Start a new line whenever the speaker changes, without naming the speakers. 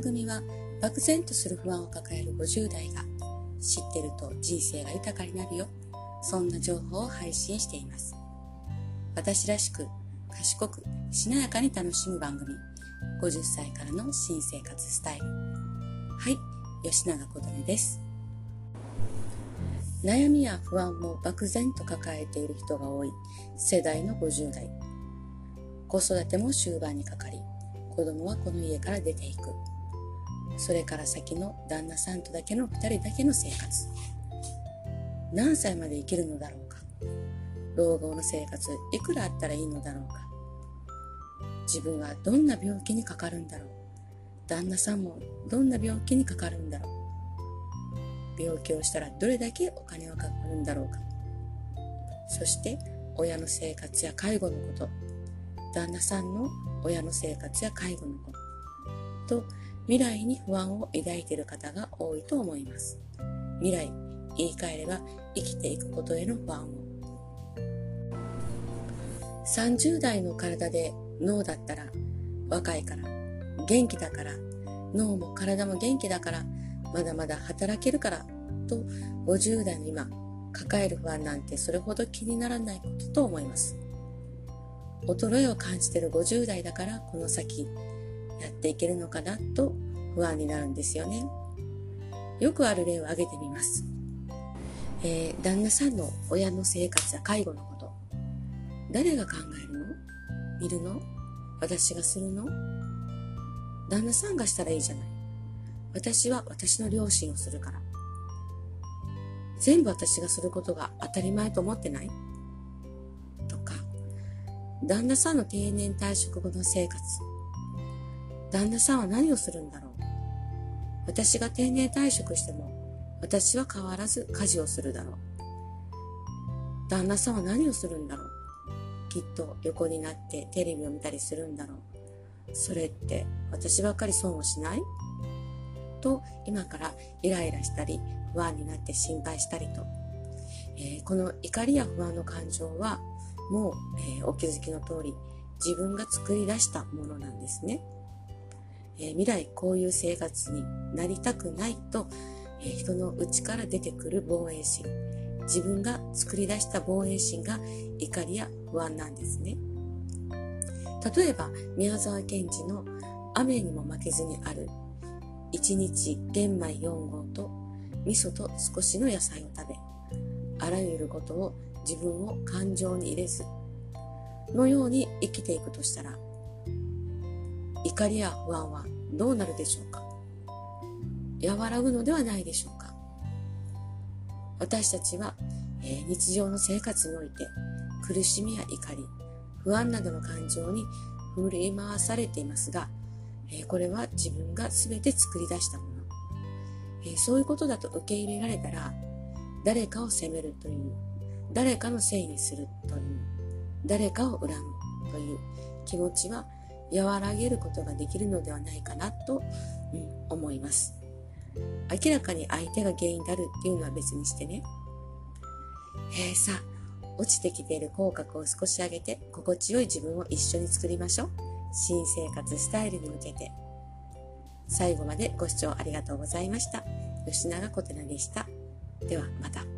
番組は漠然とする不安を抱える50代が知ってると人生が豊かになるよ。そんな情報を配信しています。私らしく賢くしなやかに楽しむ番組。50歳からの新生活スタイル。はい吉永小鳥です。悩みや不安も漠然と抱えている人が多い。世代の50代。子育ても終盤にかかり子供はこの家から出ていく。それから先の旦那さんとだけの2人だけの生活。何歳まで生きるのだろうか。老後の生活いくらあったらいいのだろうか。自分はどんな病気にかかるんだろう。旦那さんもどんな病気にかかるんだろう。病気をしたらどれだけお金はかかるんだろうか。そして親の生活や介護のこと。旦那さんの親の生活や介護のこと。と未来に不安を抱いている方が多いと思います。未来言い換えれば生きていくことへの不安を。30代の体で脳だったら若いから元気だから脳も体も元気だからまだまだ働けるからと50代の今抱える不安なんてそれほど気にならないことと思います。衰えを感じている50代だからこの先やっていけるのかなと不安になるんですよね。よくある例を挙げてみます、えー、旦那さんの親の生活や介護のこと。誰が考えるの？見るの？私がするの？旦那さんがしたらいいじゃない。私は私の両親をするから。全部私がすることが当たり前と思ってない？とか、旦那さんの定年退職後の生活。旦那さんは何をするんだろう？私が定年退職しても、私は変わらず家事をするだろう。旦那さんは何をするんだろうきっと横になってテレビを見たりするんだろう。それって私ばっかり損をしない？と今からイライラしたり不安になって心配したりと、えー、この怒りや不安の感情はもう、えー、お気づきの通り自分が作り出したものなんですね、えー、未来こういう生活になりたくないと、え人の内から出てくる防衛心。自分が作り出した防衛心が怒りや不安なんですね。例えば宮沢賢治の雨にも負けずにある1日玄米4合と味噌と少しの野菜を食べ、あらゆることを自分を感情に入れず、のように生きていくとしたら、怒りや不安はどうなるでしょうか？和らぐのではないでしょうか？私たちは、えー、日常の生活において苦しみや怒り、不安などの感情に振り回されていますが、えこれは自分が全て作り出したもの、えそういうことだと受け入れられたら誰かを責めるという誰かのせいにするという誰かを恨むという気持ちは和らげることができるのではないかなと、うん、思います明らかに相手が原因であるっていうのは別にしてねえー、さ落ちてきている口角を少し上げて心地よい自分を一緒に作りましょう新生活スタイルに向けて最後までご視聴ありがとうございました。吉永小寺でした。ではまた。